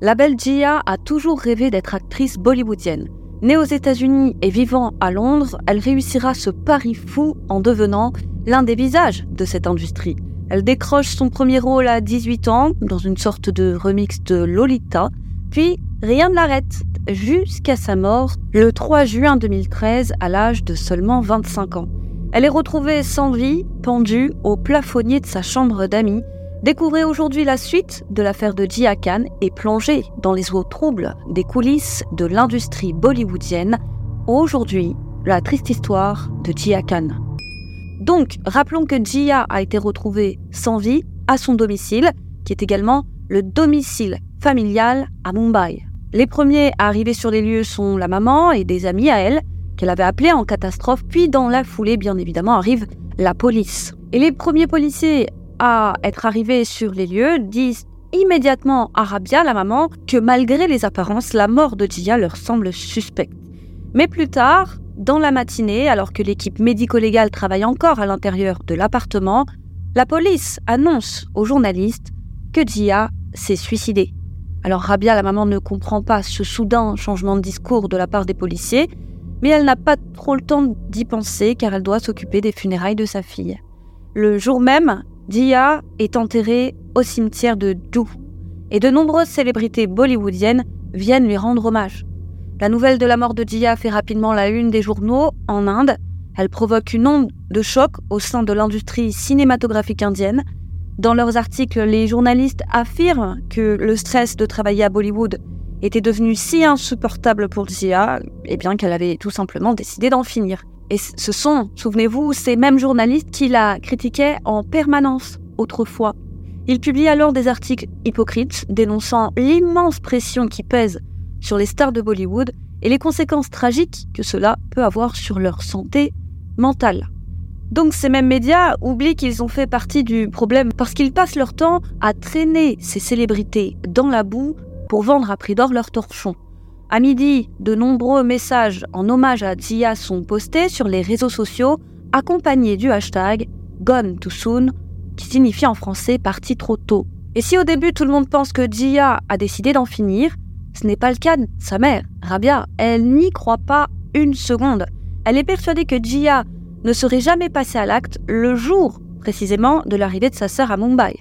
La belle Gia a toujours rêvé d'être actrice bollywoodienne. Née aux États-Unis et vivant à Londres, elle réussira ce pari fou en devenant l'un des visages de cette industrie. Elle décroche son premier rôle à 18 ans dans une sorte de remix de Lolita, puis rien ne l'arrête jusqu'à sa mort le 3 juin 2013 à l'âge de seulement 25 ans. Elle est retrouvée sans vie, pendue au plafonnier de sa chambre d'amis. Découvrez aujourd'hui la suite de l'affaire de Jia Khan et plongez dans les eaux troubles des coulisses de l'industrie bollywoodienne. Aujourd'hui, la triste histoire de Jia Khan. Donc, rappelons que Jia a été retrouvée sans vie à son domicile, qui est également le domicile familial à Mumbai. Les premiers à arriver sur les lieux sont la maman et des amis à elle, qu'elle avait appelé en catastrophe, puis dans la foulée, bien évidemment, arrive la police. Et les premiers policiers à être arrivés sur les lieux disent immédiatement à Rabia, la maman, que malgré les apparences, la mort de Gia leur semble suspecte. Mais plus tard, dans la matinée, alors que l'équipe médico-légale travaille encore à l'intérieur de l'appartement, la police annonce aux journalistes que Gia s'est suicidée. Alors Rabia, la maman, ne comprend pas ce soudain changement de discours de la part des policiers, mais elle n'a pas trop le temps d'y penser car elle doit s'occuper des funérailles de sa fille. Le jour même, Dia est enterrée au cimetière de Dou et de nombreuses célébrités bollywoodiennes viennent lui rendre hommage. La nouvelle de la mort de Dia fait rapidement la une des journaux en Inde. Elle provoque une onde de choc au sein de l'industrie cinématographique indienne. Dans leurs articles, les journalistes affirment que le stress de travailler à Bollywood était devenue si insupportable pour Zia, eh bien qu'elle avait tout simplement décidé d'en finir. Et ce sont, souvenez-vous, ces mêmes journalistes qui la critiquaient en permanence autrefois. Ils publient alors des articles hypocrites dénonçant l'immense pression qui pèse sur les stars de Bollywood et les conséquences tragiques que cela peut avoir sur leur santé mentale. Donc ces mêmes médias oublient qu'ils ont fait partie du problème parce qu'ils passent leur temps à traîner ces célébrités dans la boue pour vendre à prix d'or leurs torchons. À midi, de nombreux messages en hommage à Zia sont postés sur les réseaux sociaux, accompagnés du hashtag Gone Too Soon, qui signifie en français parti trop tôt. Et si au début tout le monde pense que Jia a décidé d'en finir, ce n'est pas le cas de sa mère, Rabia. Elle n'y croit pas une seconde. Elle est persuadée que Jia ne serait jamais passée à l'acte le jour précisément de l'arrivée de sa sœur à Mumbai.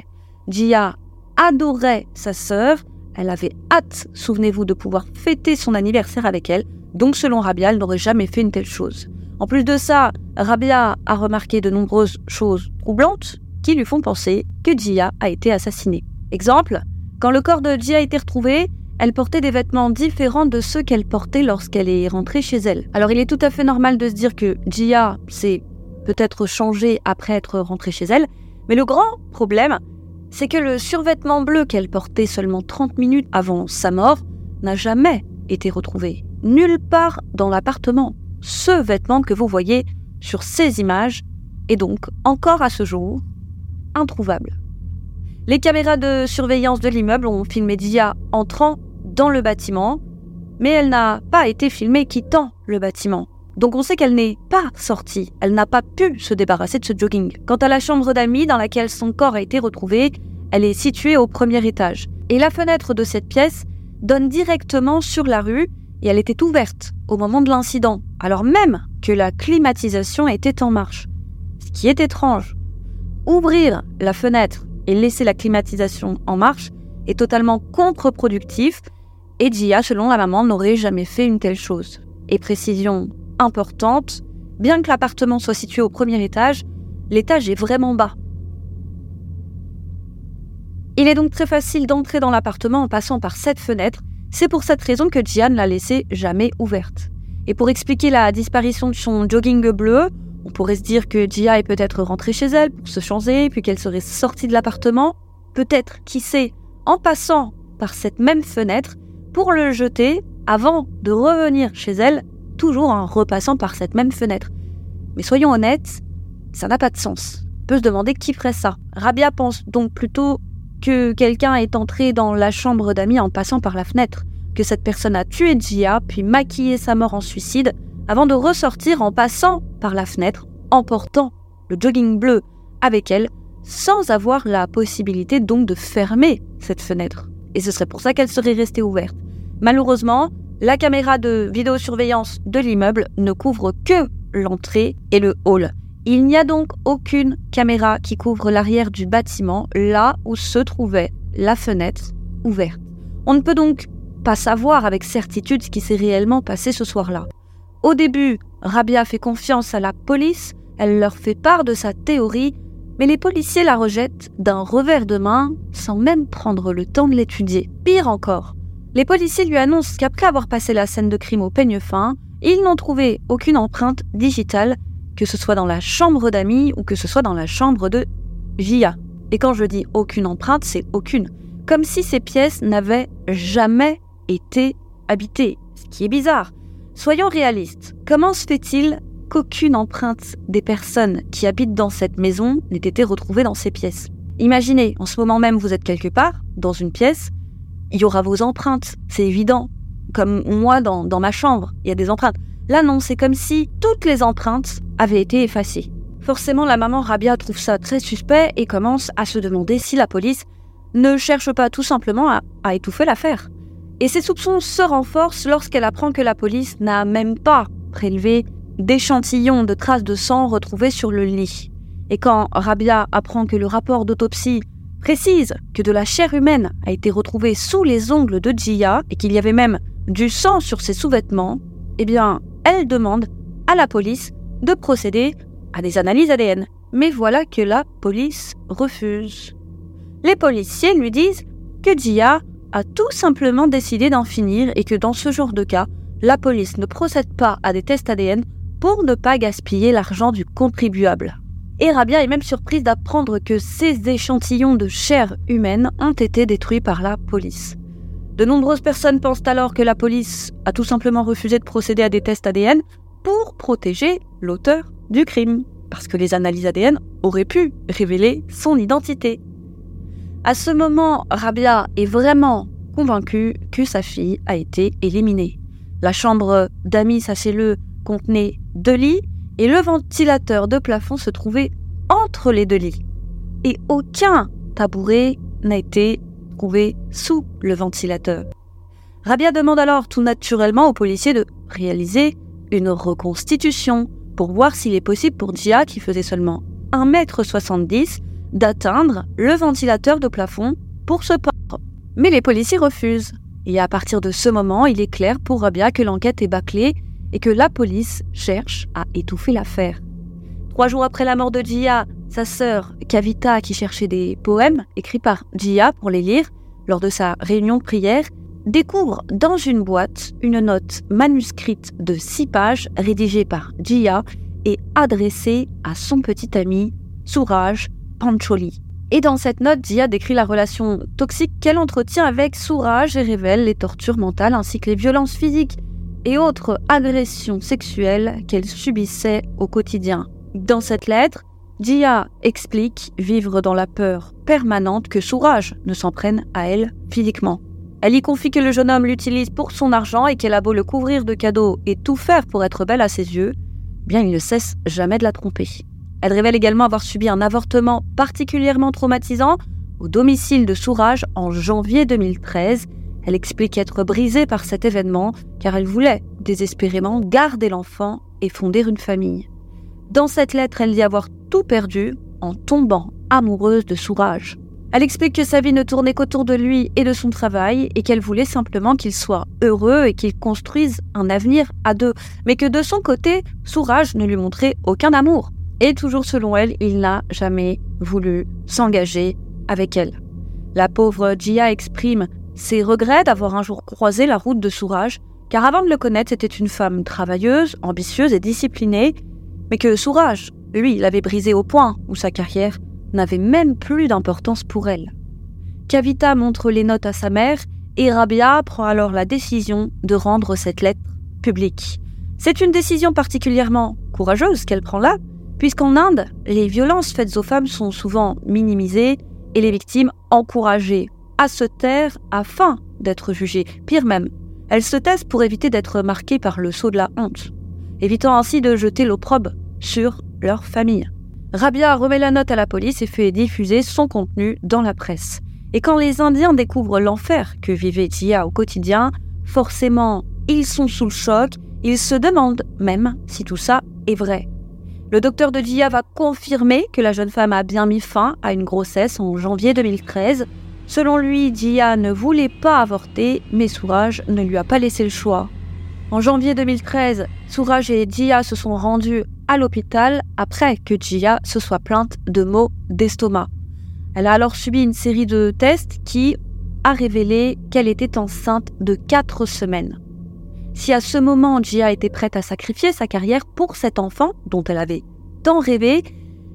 Jia adorait sa sœur elle avait hâte, souvenez-vous, de pouvoir fêter son anniversaire avec elle, donc selon Rabia, elle n'aurait jamais fait une telle chose. En plus de ça, Rabia a remarqué de nombreuses choses troublantes qui lui font penser que Jia a été assassinée. Exemple, quand le corps de Jia a été retrouvé, elle portait des vêtements différents de ceux qu'elle portait lorsqu'elle est rentrée chez elle. Alors il est tout à fait normal de se dire que Jia s'est peut-être changée après être rentrée chez elle, mais le grand problème, c'est que le survêtement bleu qu'elle portait seulement 30 minutes avant sa mort n'a jamais été retrouvé. Nulle part dans l'appartement. Ce vêtement que vous voyez sur ces images est donc encore à ce jour introuvable. Les caméras de surveillance de l'immeuble ont filmé Dia entrant dans le bâtiment, mais elle n'a pas été filmée quittant le bâtiment. Donc on sait qu'elle n'est pas sortie, elle n'a pas pu se débarrasser de ce jogging. Quant à la chambre d'amis dans laquelle son corps a été retrouvé, elle est située au premier étage. Et la fenêtre de cette pièce donne directement sur la rue et elle était ouverte au moment de l'incident, alors même que la climatisation était en marche. Ce qui est étrange. Ouvrir la fenêtre et laisser la climatisation en marche est totalement contre-productif et Gia, selon la maman, n'aurait jamais fait une telle chose. Et précision importante, bien que l'appartement soit situé au premier étage, l'étage est vraiment bas. Il est donc très facile d'entrer dans l'appartement en passant par cette fenêtre. C'est pour cette raison que Gian l'a laissée jamais ouverte. Et pour expliquer la disparition de son jogging bleu, on pourrait se dire que Gia est peut-être rentrée chez elle pour se changer, puis qu'elle serait sortie de l'appartement. Peut-être, qui sait, en passant par cette même fenêtre pour le jeter avant de revenir chez elle toujours en repassant par cette même fenêtre. Mais soyons honnêtes, ça n'a pas de sens. On peut se demander qui ferait ça. Rabia pense donc plutôt que quelqu'un est entré dans la chambre d'amis en passant par la fenêtre, que cette personne a tué Gia puis maquillé sa mort en suicide avant de ressortir en passant par la fenêtre, en portant le jogging bleu avec elle, sans avoir la possibilité donc de fermer cette fenêtre. et ce serait pour ça qu'elle serait restée ouverte. Malheureusement, la caméra de vidéosurveillance de l'immeuble ne couvre que l'entrée et le hall. Il n'y a donc aucune caméra qui couvre l'arrière du bâtiment, là où se trouvait la fenêtre ouverte. On ne peut donc pas savoir avec certitude ce qui s'est réellement passé ce soir-là. Au début, Rabia fait confiance à la police, elle leur fait part de sa théorie, mais les policiers la rejettent d'un revers de main sans même prendre le temps de l'étudier. Pire encore, les policiers lui annoncent qu'après avoir passé la scène de crime au peigne fin, ils n'ont trouvé aucune empreinte digitale, que ce soit dans la chambre d'amis ou que ce soit dans la chambre de Jia. Et quand je dis aucune empreinte, c'est aucune. Comme si ces pièces n'avaient jamais été habitées. Ce qui est bizarre. Soyons réalistes. Comment se fait-il qu'aucune empreinte des personnes qui habitent dans cette maison n'ait été retrouvée dans ces pièces? Imaginez, en ce moment même, vous êtes quelque part, dans une pièce, il y aura vos empreintes, c'est évident. Comme moi dans, dans ma chambre, il y a des empreintes. Là non, c'est comme si toutes les empreintes avaient été effacées. Forcément, la maman Rabia trouve ça très suspect et commence à se demander si la police ne cherche pas tout simplement à, étouffer l'affaire. Et ses soupçons se renforcent lorsqu'elle apprend que la police n'a même pas prélevé d'échantillons de traces de sang retrouvés sur le lit. Et quand Rabia apprend que le rapport d'autopsie précise que de la chair humaine a été retrouvée sous les ongles de Jia et qu'il y avait même du sang sur ses sous-vêtements, eh bien, elle demande à la police de procéder à des analyses ADN. Mais voilà que la police refuse. Les policiers lui disent que Jia a tout simplement décidé d'en finir et que dans ce genre de cas, la police ne procède pas à des tests ADN pour ne pas gaspiller l'argent du contribuable. Et Rabia est même surprise d'apprendre que ces échantillons de chair humaine ont été détruits par la police. De nombreuses personnes pensent alors que la police a tout simplement refusé de procéder à des tests ADN pour protéger l'auteur du crime, parce que les analyses ADN auraient pu révéler son identité. À ce moment, Rabia est vraiment convaincue que sa fille a été éliminée. La chambre d'amis, sachez-le, contenait deux lits et le ventilateur de plafond se trouvait entre les deux lits. Et aucun tabouret n'a été trouvé sous le ventilateur. Rabia demande alors tout naturellement aux policiers de réaliser une reconstitution pour voir s'il est possible pour Dia, qui faisait seulement 1m70, d'atteindre le ventilateur de plafond pour se pendre. Mais les policiers refusent. Et à partir de ce moment, il est clair pour Rabia que l'enquête est bâclée et que la police cherche à étouffer l'affaire. Trois jours après la mort de Jia, sa sœur Kavita, qui cherchait des poèmes écrits par Jia pour les lire lors de sa réunion prière, découvre dans une boîte une note manuscrite de six pages rédigée par Jia et adressée à son petit ami Souraj Pancholi. Et dans cette note, Jia décrit la relation toxique qu'elle entretient avec Souraj et révèle les tortures mentales ainsi que les violences physiques et autres agressions sexuelles qu'elle subissait au quotidien. Dans cette lettre, Dia explique vivre dans la peur permanente que Sourage ne s'en prenne à elle physiquement. Elle y confie que le jeune homme l'utilise pour son argent et qu'elle a beau le couvrir de cadeaux et tout faire pour être belle à ses yeux, bien il ne cesse jamais de la tromper. Elle révèle également avoir subi un avortement particulièrement traumatisant au domicile de Sourage en janvier 2013 elle explique être brisée par cet événement car elle voulait désespérément garder l'enfant et fonder une famille. Dans cette lettre, elle dit avoir tout perdu en tombant amoureuse de Sourage. Elle explique que sa vie ne tournait qu'autour de lui et de son travail et qu'elle voulait simplement qu'il soit heureux et qu'il construise un avenir à deux, mais que de son côté, Sourage ne lui montrait aucun amour. Et toujours selon elle, il n'a jamais voulu s'engager avec elle. La pauvre Gia exprime ses regrets d'avoir un jour croisé la route de Sourage, car avant de le connaître, c'était une femme travailleuse, ambitieuse et disciplinée, mais que Sourage, lui, l'avait brisée au point où sa carrière n'avait même plus d'importance pour elle. Kavita montre les notes à sa mère et Rabia prend alors la décision de rendre cette lettre publique. C'est une décision particulièrement courageuse qu'elle prend là, puisqu'en Inde, les violences faites aux femmes sont souvent minimisées et les victimes encouragées à se taire afin d'être jugées. Pire même, elles se taisent pour éviter d'être marquées par le sceau de la honte, évitant ainsi de jeter l'opprobre sur leur famille. Rabia remet la note à la police et fait diffuser son contenu dans la presse. Et quand les Indiens découvrent l'enfer que vivait Jia au quotidien, forcément, ils sont sous le choc, ils se demandent même si tout ça est vrai. Le docteur de Jia va confirmer que la jeune femme a bien mis fin à une grossesse en janvier 2013. Selon lui, Jia ne voulait pas avorter, mais Sourage ne lui a pas laissé le choix. En janvier 2013, Sourage et Jia se sont rendus à l'hôpital après que Jia se soit plainte de maux d'estomac. Elle a alors subi une série de tests qui a révélé qu'elle était enceinte de 4 semaines. Si à ce moment Gia était prête à sacrifier sa carrière pour cet enfant dont elle avait tant rêvé,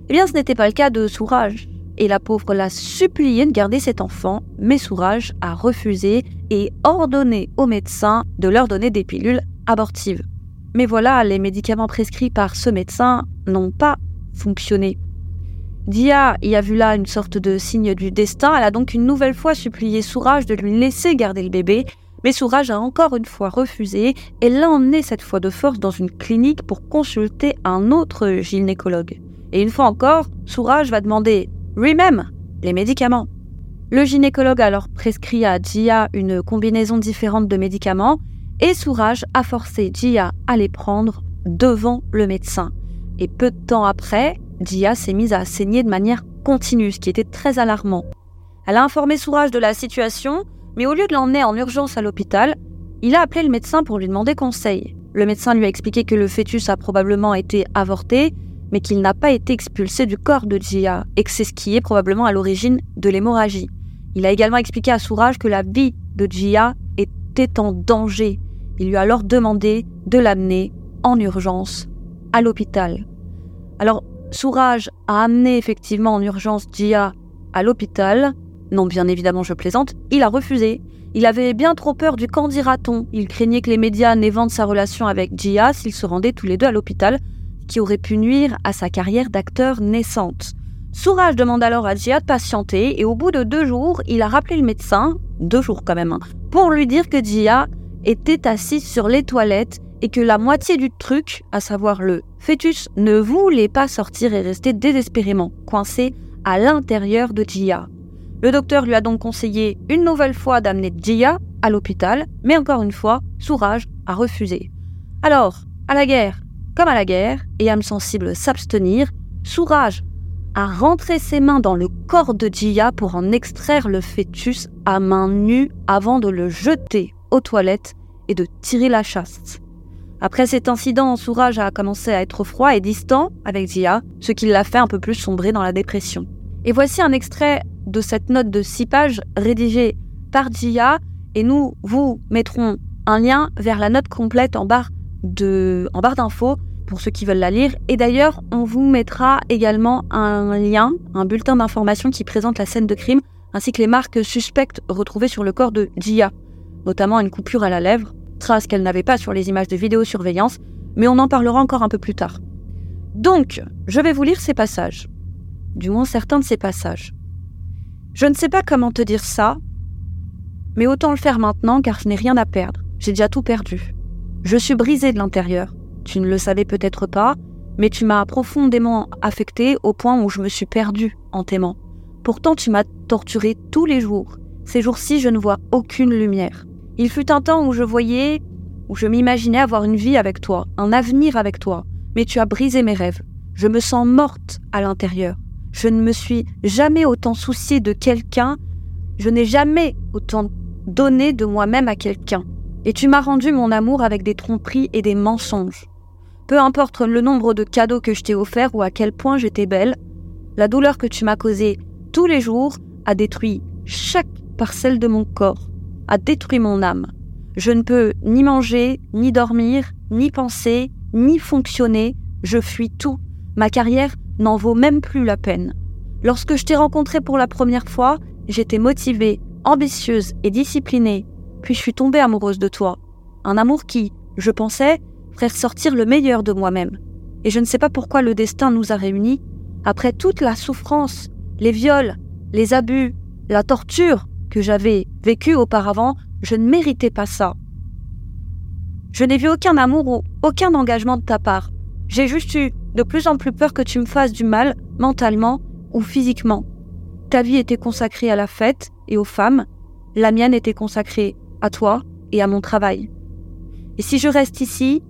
eh bien ce n'était pas le cas de Sourage. Et la pauvre l'a supplié de garder cet enfant, mais Sourage a refusé et ordonné aux médecins de leur donner des pilules abortives. Mais voilà, les médicaments prescrits par ce médecin n'ont pas fonctionné. Dia y a vu là une sorte de signe du destin. Elle a donc une nouvelle fois supplié Sourage de lui laisser garder le bébé. Mais Sourage a encore une fois refusé et l'a emmené cette fois de force dans une clinique pour consulter un autre gynécologue. Et une fois encore, Sourage va demander lui-même les médicaments. Le gynécologue alors prescrit à Gia une combinaison différente de médicaments et Sourage a forcé Gia à les prendre devant le médecin. Et peu de temps après, Dia s'est mise à saigner de manière continue, ce qui était très alarmant. Elle a informé Sourage de la situation, mais au lieu de l'emmener en urgence à l'hôpital, il a appelé le médecin pour lui demander conseil. Le médecin lui a expliqué que le fœtus a probablement été avorté, mais qu'il n'a pas été expulsé du corps de Gia, et que c'est ce qui est probablement à l'origine de l'hémorragie. Il a également expliqué à Sourage que la vie de Gia était en danger. Il lui a alors demandé de l'amener en urgence à l'hôpital. Alors, Sourage a amené effectivement en urgence Gia à l'hôpital. Non, bien évidemment, je plaisante. Il a refusé. Il avait bien trop peur du candidaton. Il craignait que les médias n'éventent sa relation avec Gia s'ils se rendaient tous les deux à l'hôpital, qui aurait pu nuire à sa carrière d'acteur naissante. Sourage demande alors à Gia de patienter et au bout de deux jours, il a rappelé le médecin, deux jours quand même, hein, pour lui dire que Gia était assise sur les toilettes et que la moitié du truc, à savoir le fœtus, ne voulait pas sortir et restait désespérément coincé à l'intérieur de Gia. Le docteur lui a donc conseillé une nouvelle fois d'amener Gia à l'hôpital, mais encore une fois, Sourage a refusé. Alors, à la guerre, comme à la guerre, et âme sensible s'abstenir, Sourage a rentré ses mains dans le corps de Gia pour en extraire le fœtus à main nue avant de le jeter aux toilettes et de tirer la chasse. Après cet incident, Sourage a commencé à être froid et distant avec Zia, ce qui l'a fait un peu plus sombrer dans la dépression. Et voici un extrait de cette note de 6 pages rédigée par Zia, et nous vous mettrons un lien vers la note complète en barre de en barre d'infos pour ceux qui veulent la lire. Et d'ailleurs, on vous mettra également un lien, un bulletin d'information qui présente la scène de crime ainsi que les marques suspectes retrouvées sur le corps de Gia, notamment une coupure à la lèvre, traces qu'elle n'avait pas sur les images de vidéosurveillance, mais on en parlera encore un peu plus tard. Donc, je vais vous lire ces passages. Du moins certains de ces passages. Je ne sais pas comment te dire ça, mais autant le faire maintenant car je n'ai rien à perdre. J'ai déjà tout perdu. Je suis brisée de l'intérieur. Tu ne le savais peut-être pas, mais tu m'as profondément affectée au point où je me suis perdue en t'aimant. Pourtant, tu m'as torturée tous les jours. Ces jours-ci, je ne vois aucune lumière. Il fut un temps où je voyais, où je m'imaginais avoir une vie avec toi, un avenir avec toi, mais tu as brisé mes rêves. Je me sens morte à l'intérieur. Je ne me suis jamais autant souciée de quelqu'un, je n'ai jamais autant donné de moi-même à quelqu'un. Et tu m'as rendu mon amour avec des tromperies et des mensonges. Peu importe le nombre de cadeaux que je t'ai offerts ou à quel point j'étais belle, la douleur que tu m'as causée tous les jours a détruit chaque parcelle de mon corps a détruit mon âme. Je ne peux ni manger, ni dormir, ni penser, ni fonctionner, je fuis tout. Ma carrière n'en vaut même plus la peine. Lorsque je t'ai rencontré pour la première fois, j'étais motivée, ambitieuse et disciplinée, puis je suis tombée amoureuse de toi. Un amour qui, je pensais, ferait ressortir le meilleur de moi-même. Et je ne sais pas pourquoi le destin nous a réunis. Après toute la souffrance, les viols, les abus, la torture, que j'avais vécu auparavant, je ne méritais pas ça. Je n'ai vu aucun amour ou aucun engagement de ta part. J'ai juste eu de plus en plus peur que tu me fasses du mal, mentalement ou physiquement. ta vie était consacrée à la fête et aux femmes, la mienne était consacrée à toi et à mon travail. Et si je reste ici,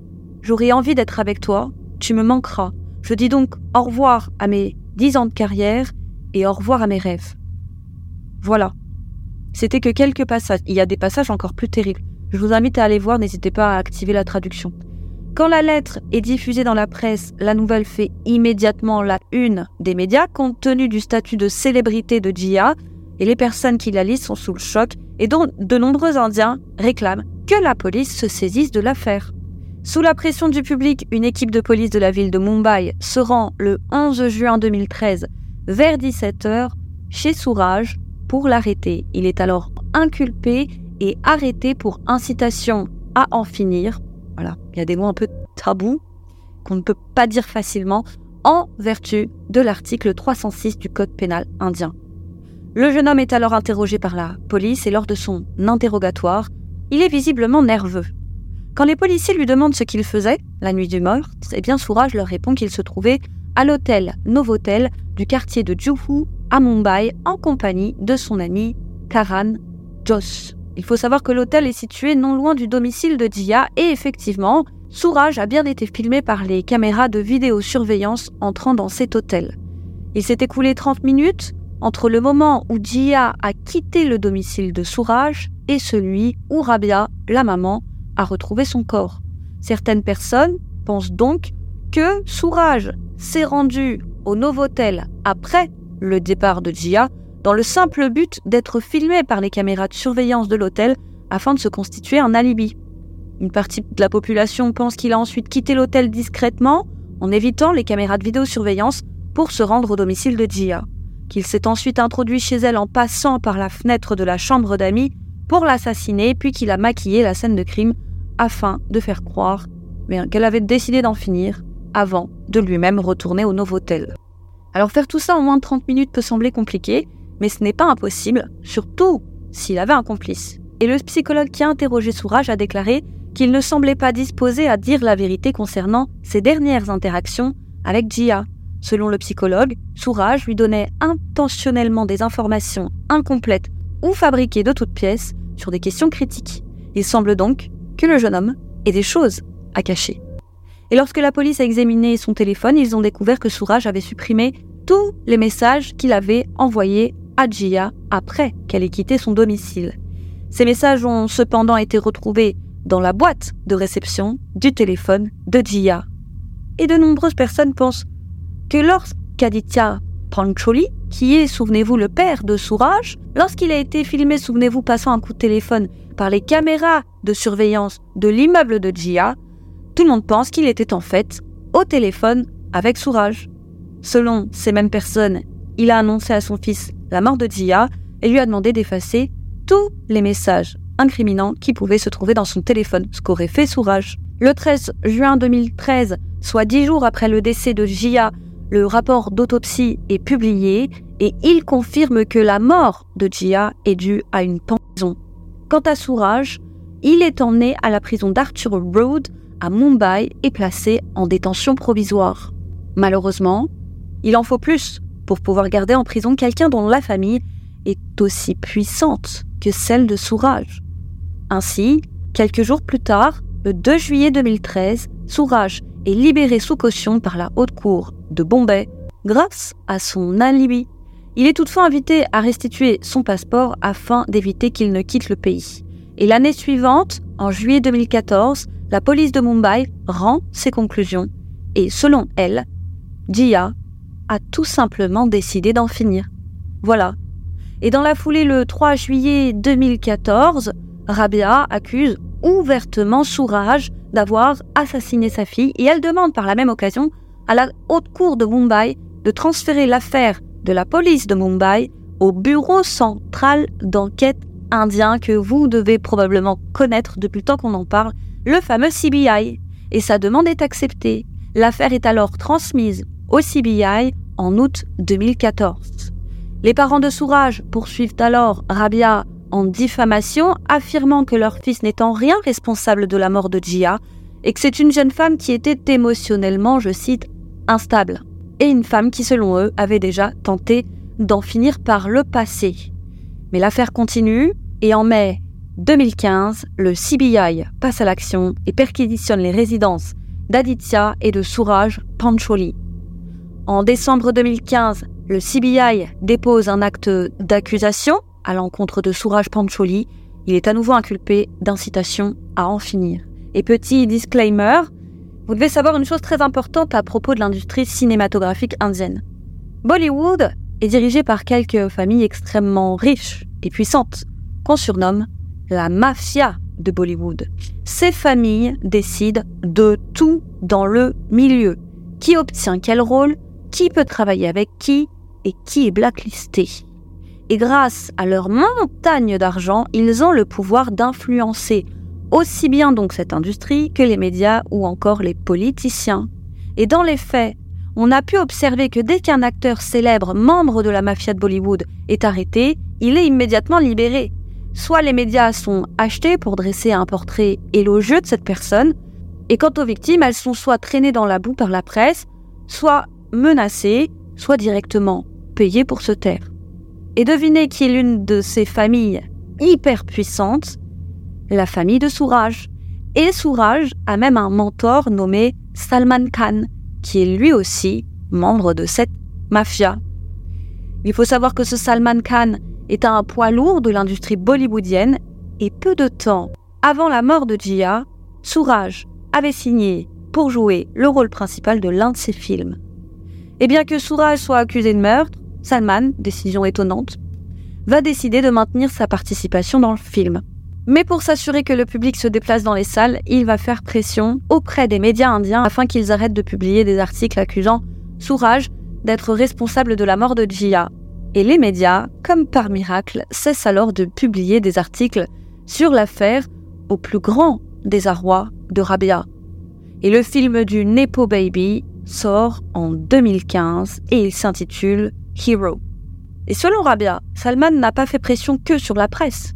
j'aurai envie d'être avec toi, tu me manqueras. Je dis donc au revoir à mes dix ans de carrière et au revoir à mes rêves. Voilà. C'était que quelques passages. Il y a des passages encore plus terribles. Je vous invite à aller voir, n'hésitez pas à activer la traduction. Quand la lettre est diffusée dans la presse, la nouvelle fait immédiatement la une des médias compte tenu du statut de célébrité de Jia, et les personnes qui la lisent sont sous le choc, et dont de nombreux Indiens réclament que la police se saisisse de l'affaire. Sous la pression du public, une équipe de police de la ville de Mumbai se rend le 11 juin 2013 vers 17h chez Souraj pour l'arrêter. Il est alors inculpé et arrêté pour incitation à en finir. Voilà, il y a des mots un peu tabous qu'on ne peut pas dire facilement en vertu de l'article 306 du Code pénal indien. Le jeune homme est alors interrogé par la police et lors de son interrogatoire, il est visiblement nerveux. Quand les policiers lui demandent ce qu'il faisait la nuit du meurtre, eh bien leur répond qu'il se trouvait à l'hôtel Novotel du quartier de Juhu à Mumbai en compagnie de son ami Karan Joss. Il faut savoir que l'hôtel est situé non loin du domicile de Dia et effectivement, Souraj a bien été filmé par les caméras de vidéosurveillance entrant dans cet hôtel. Il s'est écoulé 30 minutes entre le moment où Dia a quitté le domicile de Souraj et celui où Rabia, la maman, a retrouvé son corps. Certaines personnes pensent donc que Souraj s'est rendu au Novotel après le départ de Jia dans le simple but d'être filmé par les caméras de surveillance de l'hôtel afin de se constituer un alibi. Une partie de la population pense qu'il a ensuite quitté l'hôtel discrètement en évitant les caméras de vidéosurveillance pour se rendre au domicile de Jia, qu'il s'est ensuite introduit chez elle en passant par la fenêtre de la chambre d'amis pour l'assassiner, puis qu'il a maquillé la scène de crime afin de faire croire qu'elle avait décidé d'en finir avant de lui-même retourner au Novotel. Alors faire tout ça en moins de 30 minutes peut sembler compliqué, mais ce n'est pas impossible, surtout s'il avait un complice. Et le psychologue qui a interrogé Sourage a déclaré qu'il ne semblait pas disposé à dire la vérité concernant ses dernières interactions avec Jia. Selon le psychologue, Sourage lui donnait intentionnellement des informations incomplètes ou fabriquées de toutes pièces sur des questions critiques. Il semble donc que le jeune homme ait des choses à cacher. Et lorsque la police a examiné son téléphone, ils ont découvert que Souraj avait supprimé tous les messages qu'il avait envoyés à Jia après qu'elle ait quitté son domicile. Ces messages ont cependant été retrouvés dans la boîte de réception du téléphone de Jia. Et de nombreuses personnes pensent que lorsqu'Aditya Pancholi, qui est, souvenez-vous, le père de Souraj, lorsqu'il a été filmé, souvenez-vous, passant un coup de téléphone par les caméras de surveillance de l'immeuble de Jia, tout le monde pense qu'il était en fait au téléphone avec Souraj. Selon ces mêmes personnes, il a annoncé à son fils la mort de Jia et lui a demandé d'effacer tous les messages incriminants qui pouvaient se trouver dans son téléphone, ce qu'aurait fait Souraj. Le 13 juin 2013, soit dix jours après le décès de Jia, le rapport d'autopsie est publié et il confirme que la mort de Jia est due à une pendaison. Quant à Souraj, il est emmené à la prison d'Arthur Road à Mumbai et placé en détention provisoire. Malheureusement, il en faut plus pour pouvoir garder en prison quelqu'un dont la famille est aussi puissante que celle de Souraj. Ainsi, quelques jours plus tard, le 2 juillet 2013, Souraj est libéré sous caution par la haute cour de Bombay grâce à son alibi. Il est toutefois invité à restituer son passeport afin d'éviter qu'il ne quitte le pays. Et l'année suivante, en juillet 2014, la police de Mumbai rend ses conclusions et selon elle, Jia a tout simplement décidé d'en finir. Voilà. Et dans la foulée, le 3 juillet 2014, Rabia accuse ouvertement Souraj d'avoir assassiné sa fille et elle demande par la même occasion à la haute cour de Mumbai de transférer l'affaire de la police de Mumbai au bureau central d'enquête indien que vous devez probablement connaître depuis le temps qu'on en parle, le fameux CBI. Et sa demande est acceptée. L'affaire est alors transmise au CBI en août 2014. Les parents de Sourage poursuivent alors Rabia en diffamation, affirmant que leur fils n'est en rien responsable de la mort de Jia et que c'est une jeune femme qui était émotionnellement, je cite, instable et une femme qui, selon eux, avait déjà tenté d'en finir par le passé. Mais l'affaire continue et en mai 2015, le CBI passe à l'action et perquisitionne les résidences d'Aditya et de Suraj Pancholi. En décembre 2015, le CBI dépose un acte d'accusation à l'encontre de Suraj Pancholi. Il est à nouveau inculpé d'incitation à en finir. Et petit disclaimer, vous devez savoir une chose très importante à propos de l'industrie cinématographique indienne. Bollywood est dirigé par quelques familles extrêmement riches et puissantes, qu'on surnomme la mafia de Bollywood. Ces familles décident de tout dans le milieu. Qui obtient quel rôle, qui peut travailler avec qui et qui est blacklisté. Et grâce à leur montagne d'argent, ils ont le pouvoir d'influencer aussi bien donc cette industrie que les médias ou encore les politiciens. Et dans les faits, on a pu observer que dès qu'un acteur célèbre, membre de la mafia de Bollywood, est arrêté, il est immédiatement libéré. Soit les médias sont achetés pour dresser un portrait élogieux de cette personne, et quant aux victimes, elles sont soit traînées dans la boue par la presse, soit menacées, soit directement payées pour se taire. Et devinez qui est l'une de ces familles hyper puissantes La famille de Souraj. Et Souraj a même un mentor nommé Salman Khan, qui est lui aussi membre de cette mafia. Il faut savoir que ce Salman Khan est un poids lourd de l'industrie bollywoodienne et peu de temps avant la mort de Jia, Souraj avait signé pour jouer le rôle principal de l'un de ses films. Et bien que Souraj soit accusé de meurtre, Salman, décision étonnante, va décider de maintenir sa participation dans le film. Mais pour s'assurer que le public se déplace dans les salles, il va faire pression auprès des médias indiens afin qu'ils arrêtent de publier des articles accusant Souraj d'être responsable de la mort de Jia. Et les médias, comme par miracle, cessent alors de publier des articles sur l'affaire au plus grand désarroi de Rabia. Et le film du Nepo Baby sort en 2015 et il s'intitule Hero. Et selon Rabia, Salman n'a pas fait pression que sur la presse.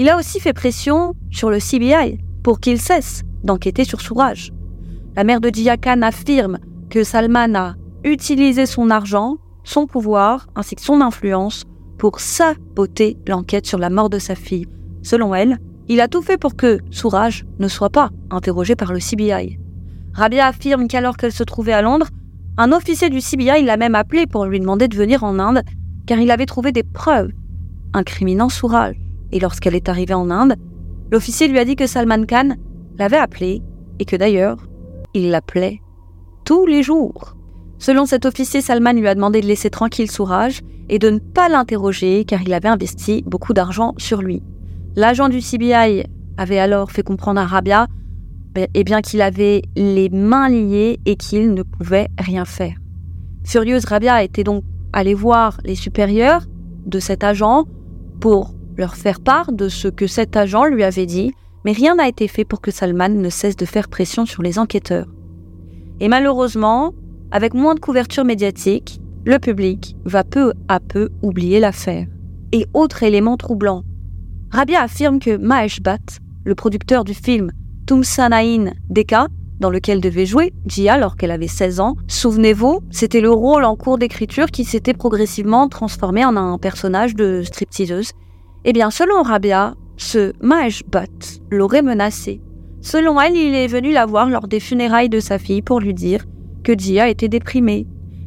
Il a aussi fait pression sur le CBI pour qu'il cesse d'enquêter sur Sourage. La mère de Khan affirme que Salman a utilisé son argent, son pouvoir ainsi que son influence pour saboter l'enquête sur la mort de sa fille. Selon elle, il a tout fait pour que Sourage ne soit pas interrogé par le CBI. Rabia affirme qu'alors qu'elle se trouvait à Londres, un officier du CBI l'a même appelé pour lui demander de venir en Inde, car il avait trouvé des preuves incriminant Souraj. Et lorsqu'elle est arrivée en Inde, l'officier lui a dit que Salman Khan l'avait appelé et que d'ailleurs, il l'appelait tous les jours. Selon cet officier, Salman lui a demandé de laisser tranquille Souraj et de ne pas l'interroger car il avait investi beaucoup d'argent sur lui. L'agent du CBI avait alors fait comprendre à Rabia et bien qu'il avait les mains liées et qu'il ne pouvait rien faire. Furieuse, Rabia était donc allée voir les supérieurs de cet agent pour leur faire part de ce que cet agent lui avait dit, mais rien n'a été fait pour que Salman ne cesse de faire pression sur les enquêteurs. Et malheureusement, avec moins de couverture médiatique, le public va peu à peu oublier l'affaire. Et autre élément troublant, Rabia affirme que Mahesh Bhatt, le producteur du film Tumsanain Deka, dans lequel devait jouer Jia alors qu'elle avait 16 ans. Souvenez-vous, c'était le rôle en cours d'écriture qui s'était progressivement transformé en un personnage de stripteaseuse. Eh bien, selon Rabia, ce Mahesh Bhatt l'aurait menacé. Selon elle, il est venu la voir lors des funérailles de sa fille pour lui dire que Jia était déprimée.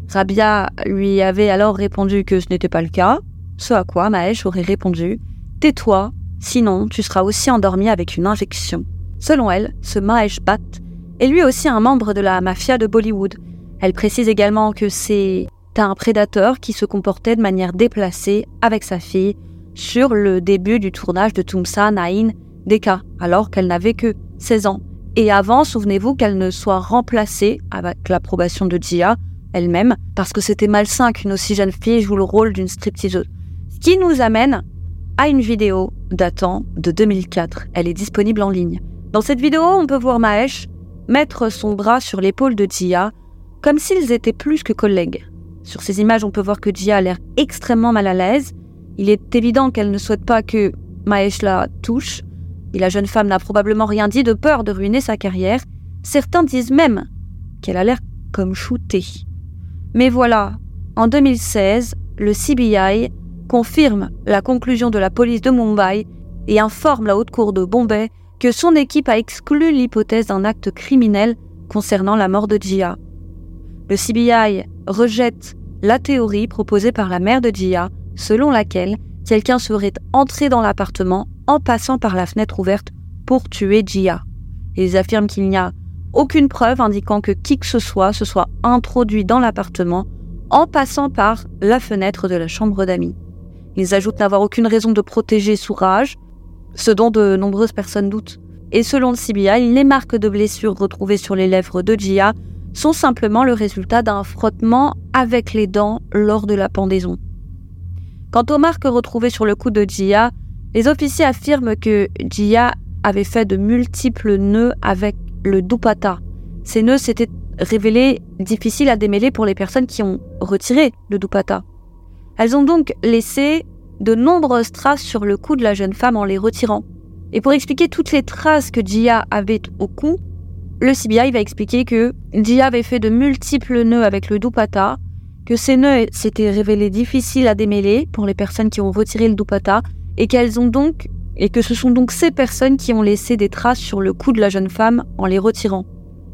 Rabia lui avait alors répondu que ce n'était pas le cas, ce à quoi Mahesh aurait répondu Tais-toi, sinon tu seras aussi endormi avec une injection. Selon elle, ce Mahesh Bhatt est lui aussi un membre de la mafia de Bollywood. Elle précise également que c'est un prédateur qui se comportait de manière déplacée avec sa fille sur le début du tournage de Tumsa Nain Deka, alors qu'elle n'avait que 16 ans. Et avant, souvenez-vous qu'elle ne soit remplacée avec l'approbation de Jia elle-même, parce que c'était malsain qu'une aussi jeune fille joue le rôle d'une stripteaseuse. Ce qui nous amène à une vidéo datant de 2004. Elle est disponible en ligne. Dans cette vidéo, on peut voir Mahesh mettre son bras sur l'épaule de Jia, comme s'ils étaient plus que collègues. Sur ces images, on peut voir que Jia a l'air extrêmement mal à l'aise. Il est évident qu'elle ne souhaite pas que Mahesh la touche, et la jeune femme n'a probablement rien dit de peur de ruiner sa carrière. Certains disent même qu'elle a l'air comme shootée. Mais voilà, en 2016, le CBI confirme la conclusion de la police de Mumbai et informe la haute cour de Bombay que son équipe a exclu l'hypothèse d'un acte criminel concernant la mort de Jia. Le CBI rejette la théorie proposée par la mère de Jia, selon laquelle quelqu'un serait entré dans l'appartement en passant par la fenêtre ouverte pour tuer Jia. Ils affirment qu'il n'y a aucune preuve indiquant que qui que ce soit se soit introduit dans l'appartement en passant par la fenêtre de la chambre d'amis. Ils ajoutent n'avoir aucune raison de protéger Sourage, ce dont de nombreuses personnes doutent. Et selon le CBI, les marques de blessures retrouvées sur les lèvres de Jia sont simplement le résultat d'un frottement avec les dents lors de la pendaison. Quant aux marques retrouvées sur le cou de Jia, les officiers affirment que Jia avait fait de multiples nœuds avec le dupatta. Ces nœuds s'étaient révélés difficiles à démêler pour les personnes qui ont retiré le dupatta. Elles ont donc laissé de nombreuses traces sur le cou de la jeune femme en les retirant. Et pour expliquer toutes les traces que Jia avait au cou, le CBI va expliquer que Jia avait fait de multiples nœuds avec le dupatta, que ces nœuds s'étaient révélés difficiles à démêler pour les personnes qui ont retiré le dupatta, et que ce sont donc ces personnes qui ont laissé des traces sur le cou de la jeune femme en les retirant.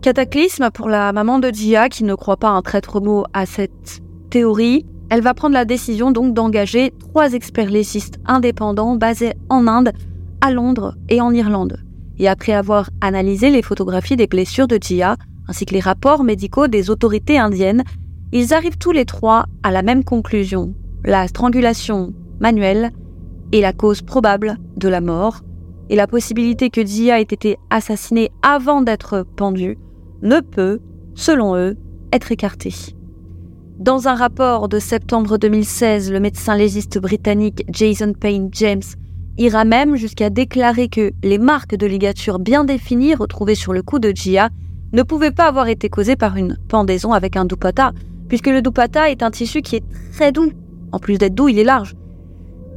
Cataclysme pour la maman de Jia qui ne croit pas un traître mot à cette théorie. Elle va prendre la décision donc d'engager trois experts légistes indépendants basés en Inde, à Londres et en Irlande. Et après avoir analysé les photographies des blessures de Jia, ainsi que les rapports médicaux des autorités indiennes, ils arrivent tous les trois à la même conclusion. La strangulation manuelle est la cause probable de la mort, et la possibilité que Jia ait été assassinée avant d'être pendue ne peut, selon eux, être écartée. Dans un rapport de septembre 2016, le médecin légiste britannique Jason Payne James ira même jusqu'à déclarer que les marques de ligature bien définies retrouvées sur le cou de Jia ne pouvaient pas avoir été causées par une pendaison avec un dupatta, puisque le dupatta est un tissu qui est très doux. En plus d'être doux, il est large.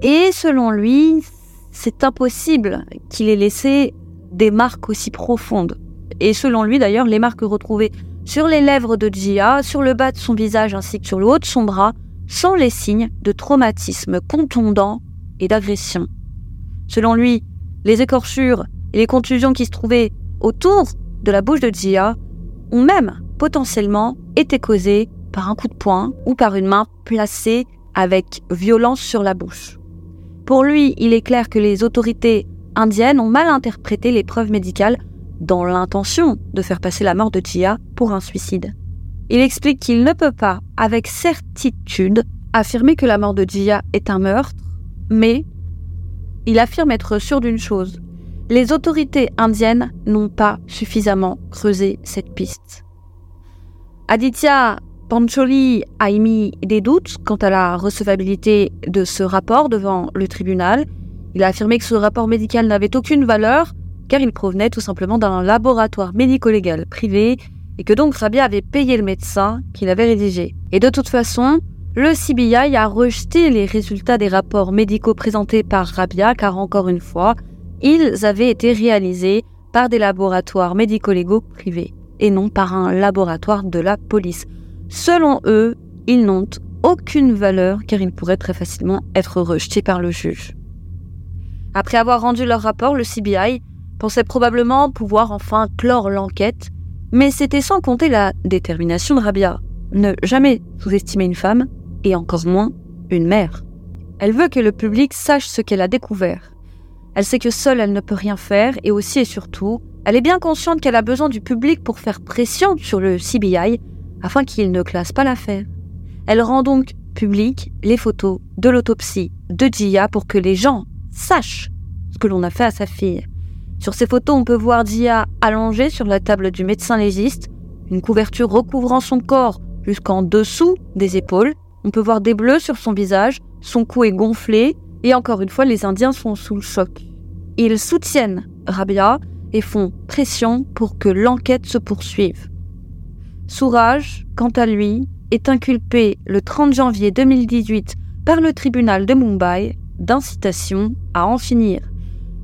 Et selon lui, c'est impossible qu'il ait laissé des marques aussi profondes. Et selon lui d'ailleurs, les marques retrouvées sur les lèvres de Jia, sur le bas de son visage ainsi que sur le haut de son bras sont les signes de traumatisme contondant et d'agression. Selon lui, les écorchures et les contusions qui se trouvaient autour de la bouche de Jia ont même potentiellement été causées par un coup de poing ou par une main placée avec violence sur la bouche. Pour lui, il est clair que les autorités indiennes ont mal interprété les preuves médicales dans l'intention de faire passer la mort de Jia pour un suicide. Il explique qu'il ne peut pas, avec certitude, affirmer que la mort de Jia est un meurtre, mais il affirme être sûr d'une chose. Les autorités indiennes n'ont pas suffisamment creusé cette piste. Aditya Pancholi a émis des doutes quant à la recevabilité de ce rapport devant le tribunal. Il a affirmé que ce rapport médical n'avait aucune valeur car il provenait tout simplement d'un laboratoire médico-légal privé et que donc Rabia avait payé le médecin qu'il avait rédigé. Et de toute façon, le CBI a rejeté les résultats des rapports médicaux présentés par Rabia car encore une fois, ils avaient été réalisés par des laboratoires médico-légaux privés et non par un laboratoire de la police. Selon eux, ils n'ont aucune valeur car ils pourraient très facilement être rejetés par le juge. Après avoir rendu leur rapport, le CBI pensait probablement pouvoir enfin clore l'enquête, mais c'était sans compter la détermination de Rabia. Ne jamais sous-estimer une femme, et encore moins une mère. Elle veut que le public sache ce qu'elle a découvert. Elle sait que seule elle ne peut rien faire, et aussi et surtout, elle est bien consciente qu'elle a besoin du public pour faire pression sur le CBI afin qu'il ne classe pas l'affaire. Elle rend donc public les photos de l'autopsie de Jia pour que les gens sachent ce que l'on a fait à sa fille. Sur ces photos, on peut voir Jia allongée sur la table du médecin légiste, une couverture recouvrant son corps jusqu'en dessous des épaules. On peut voir des bleus sur son visage, son cou est gonflé, et encore une fois, les Indiens sont sous le choc. Ils soutiennent Rabia et font pression pour que l'enquête se poursuive. Sourage, quant à lui, est inculpé le 30 janvier 2018 par le tribunal de Mumbai d'incitation à en finir.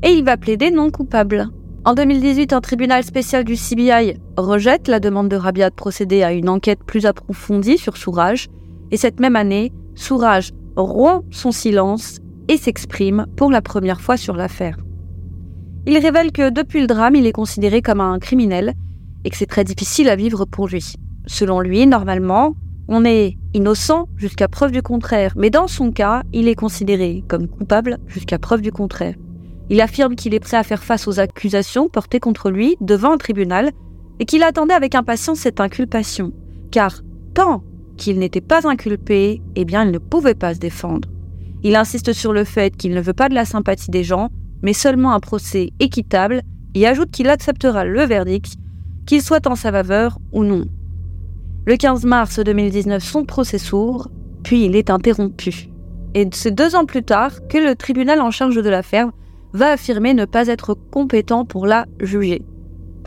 Et il va plaider non coupable. En 2018, un tribunal spécial du CBI rejette la demande de Rabia de procéder à une enquête plus approfondie sur Sourage. Et cette même année, Sourage rompt son silence et s'exprime pour la première fois sur l'affaire. Il révèle que depuis le drame, il est considéré comme un criminel et que c'est très difficile à vivre pour lui. Selon lui, normalement, on est innocent jusqu'à preuve du contraire, mais dans son cas, il est considéré comme coupable jusqu'à preuve du contraire. Il affirme qu'il est prêt à faire face aux accusations portées contre lui devant un tribunal et qu'il attendait avec impatience cette inculpation, car tant qu'il n'était pas inculpé, eh bien il ne pouvait pas se défendre. Il insiste sur le fait qu'il ne veut pas de la sympathie des gens, mais seulement un procès équitable, et ajoute qu'il acceptera le verdict, qu'il soit en sa faveur ou non. Le 15 mars 2019, son procès s'ouvre, puis il est interrompu. Et c'est deux ans plus tard que le tribunal en charge de l'affaire va affirmer ne pas être compétent pour la juger.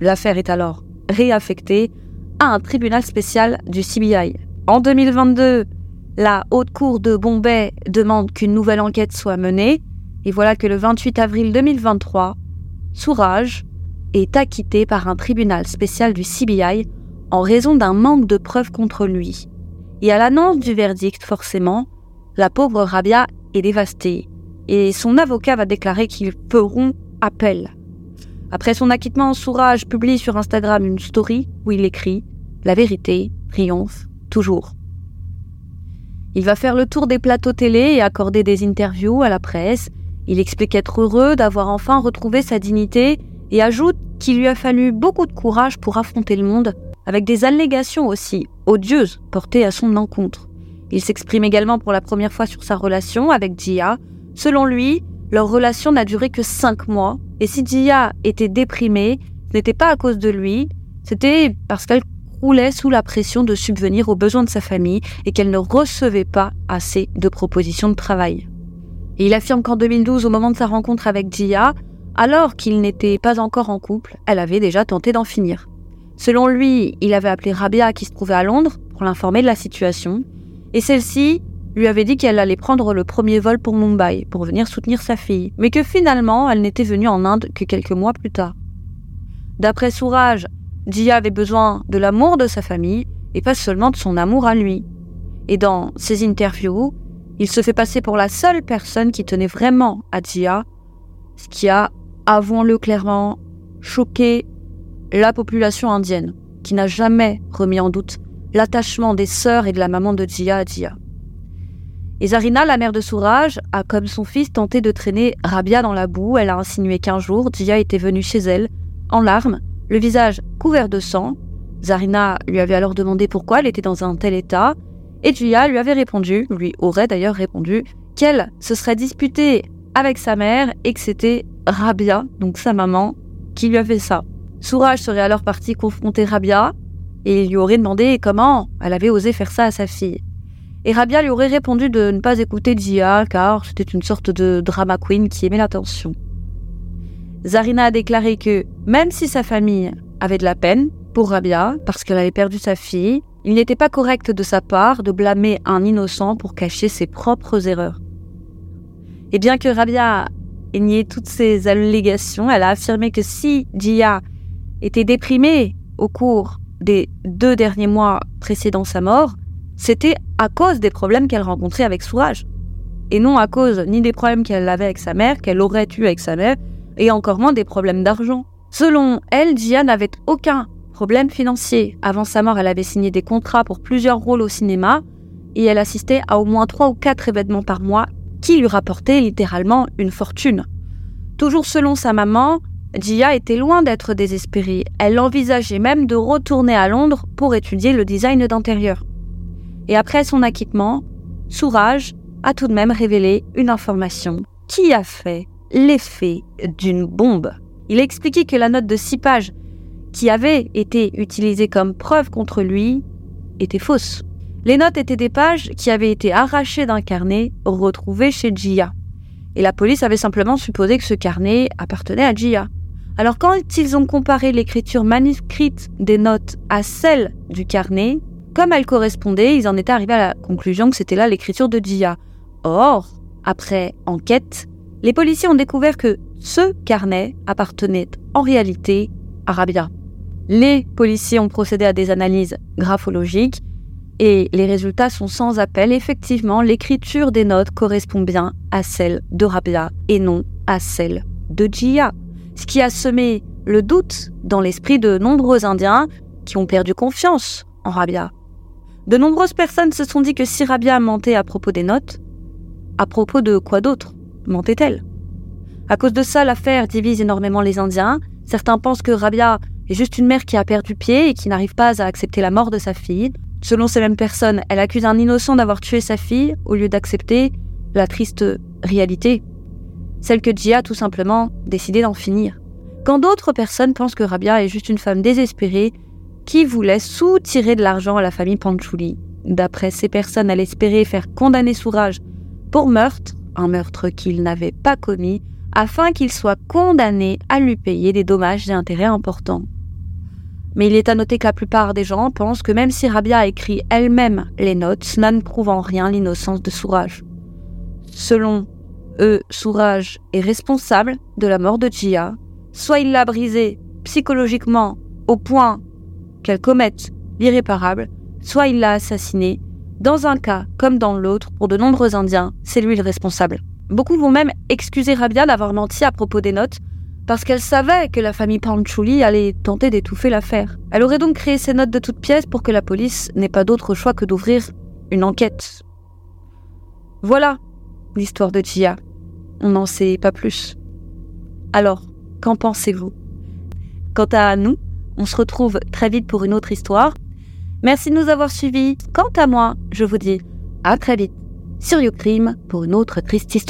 L'affaire est alors réaffectée à un tribunal spécial du CBI. En 2022, la Haute Cour de Bombay demande qu'une nouvelle enquête soit menée, et voilà que le 28 avril 2023, Sourage est acquitté par un tribunal spécial du CBI en raison d'un manque de preuves contre lui. Et à l'annonce du verdict, forcément, la pauvre Rabia est dévastée, et son avocat va déclarer qu'ils feront appel. Après son acquittement, Sourage publie sur Instagram une story où il écrit La vérité triomphe toujours. Il va faire le tour des plateaux télé et accorder des interviews à la presse. Il explique être heureux d'avoir enfin retrouvé sa dignité et ajoute qu'il lui a fallu beaucoup de courage pour affronter le monde, avec des allégations aussi odieuses portées à son encontre. Il s'exprime également pour la première fois sur sa relation avec Jia. Selon lui, leur relation n'a duré que cinq mois, et si Jia était déprimée, ce n'était pas à cause de lui, c'était parce qu'elle roulait sous la pression de subvenir aux besoins de sa famille et qu'elle ne recevait pas assez de propositions de travail. Et il affirme qu'en 2012, au moment de sa rencontre avec Jia, alors qu'il n'était pas encore en couple, elle avait déjà tenté d'en finir. Selon lui, il avait appelé Rabia qui se trouvait à Londres pour l'informer de la situation, et celle-ci lui avait dit qu'elle allait prendre le premier vol pour Mumbai pour venir soutenir sa fille, mais que finalement elle n'était venue en Inde que quelques mois plus tard. D'après Sourage, Jia avait besoin de l'amour de sa famille et pas seulement de son amour à lui. Et dans ses interviews, il se fait passer pour la seule personne qui tenait vraiment à Jia, ce qui a, avouons-le clairement, choqué la population indienne, qui n'a jamais remis en doute l'attachement des sœurs et de la maman de Jia à Jia. Et Zarina, la mère de Sourage, a comme son fils tenté de traîner Rabia dans la boue. Elle a insinué qu'un jour, Jia était venue chez elle, en larmes, le visage couvert de sang. Zarina lui avait alors demandé pourquoi elle était dans un tel état, et Julia lui avait répondu, lui aurait d'ailleurs répondu, qu'elle se serait disputée avec sa mère et que c'était Rabia, donc sa maman, qui lui avait fait ça. Sourage serait alors parti confronter Rabia et lui aurait demandé comment elle avait osé faire ça à sa fille. Et Rabia lui aurait répondu de ne pas écouter Jia car c'était une sorte de drama queen qui aimait l'attention. Zarina a déclaré que même si sa famille avait de la peine pour Rabia parce qu'elle avait perdu sa fille, il n'était pas correct de sa part de blâmer un innocent pour cacher ses propres erreurs. Et bien que Rabia ait nié toutes ces allégations, elle a affirmé que si Jia était déprimée au cours des deux derniers mois précédant sa mort, c'était à cause des problèmes qu'elle rencontrait avec Sourage. Et non à cause ni des problèmes qu'elle avait avec sa mère, qu'elle aurait eu avec sa mère, et encore moins des problèmes d'argent. Selon elle, Gia n'avait aucun problème financier. Avant sa mort, elle avait signé des contrats pour plusieurs rôles au cinéma et elle assistait à au moins trois ou quatre événements par mois qui lui rapportaient littéralement une fortune. Toujours selon sa maman, Gia était loin d'être désespérée. Elle envisageait même de retourner à Londres pour étudier le design d'intérieur. Et après son acquittement, Sourage a tout de même révélé une information qui a fait l'effet d'une bombe. Il a expliqué que la note de 6 pages qui avait été utilisée comme preuve contre lui était fausse. Les notes étaient des pages qui avaient été arrachées d'un carnet retrouvé chez Jia. Et la police avait simplement supposé que ce carnet appartenait à Jia. Alors quand ils ont comparé l'écriture manuscrite des notes à celle du carnet, comme elle correspondait, ils en étaient arrivés à la conclusion que c'était là l'écriture de Jia. Or, après enquête, les policiers ont découvert que ce carnet appartenait en réalité à Rabia. Les policiers ont procédé à des analyses graphologiques Et les résultats sont sans appel. Effectivement, l'écriture des notes correspond bien à celle de Rabia et non à celle de Jia. Ce qui a semé le doute dans l'esprit de nombreux Indiens qui ont perdu confiance en Rabia. De nombreuses personnes se sont dit que si Rabia mentait à propos des notes, à propos de quoi d'autre mentait-elle? À cause de ça, l'affaire divise énormément les Indiens. Certains pensent que Rabia est juste une mère qui a perdu pied et qui n'arrive pas à accepter la mort de sa fille. Selon ces mêmes personnes, elle accuse un innocent d'avoir tué sa fille au lieu d'accepter la triste réalité, celle que Jia a tout simplement décidé d'en finir. Quand d'autres personnes pensent que Rabia est juste une femme désespérée qui voulait soutirer de l'argent à la famille Panchouli. D'après ces personnes, elle espérait faire condamner Sourage pour meurtre, un meurtre qu'il n'avait pas commis, afin qu'il soit condamné à lui payer des dommages et intérêts importants. Mais il est à noter que la plupart des gens pensent que même si Rabia a écrit elle-même les notes, cela ne prouve en rien l'innocence de Sourage. Selon eux, Sourage est responsable de la mort de Jia. Soit il l'a brisée psychologiquement au point qu'elle commette l'irréparable, soit il l'a assassinée. Dans un cas comme dans l'autre, pour de nombreux Indiens, c'est lui le responsable. Beaucoup vont même excuser Rabia d'avoir menti à propos des notes, parce qu'elle savait que la famille Panchouli allait tenter d'étouffer l'affaire. Elle aurait donc créé ces notes de toutes pièces pour que la police n'ait pas d'autre choix que d'ouvrir une enquête. Voilà l'histoire de Jia. On n'en sait pas plus. Alors, qu'en pensez-vous? Quant à nous, on se retrouve très vite pour une autre histoire. Merci de nous avoir suivis. Quant à moi, je vous dis à très vite sur YouCrime pour une autre triste histoire.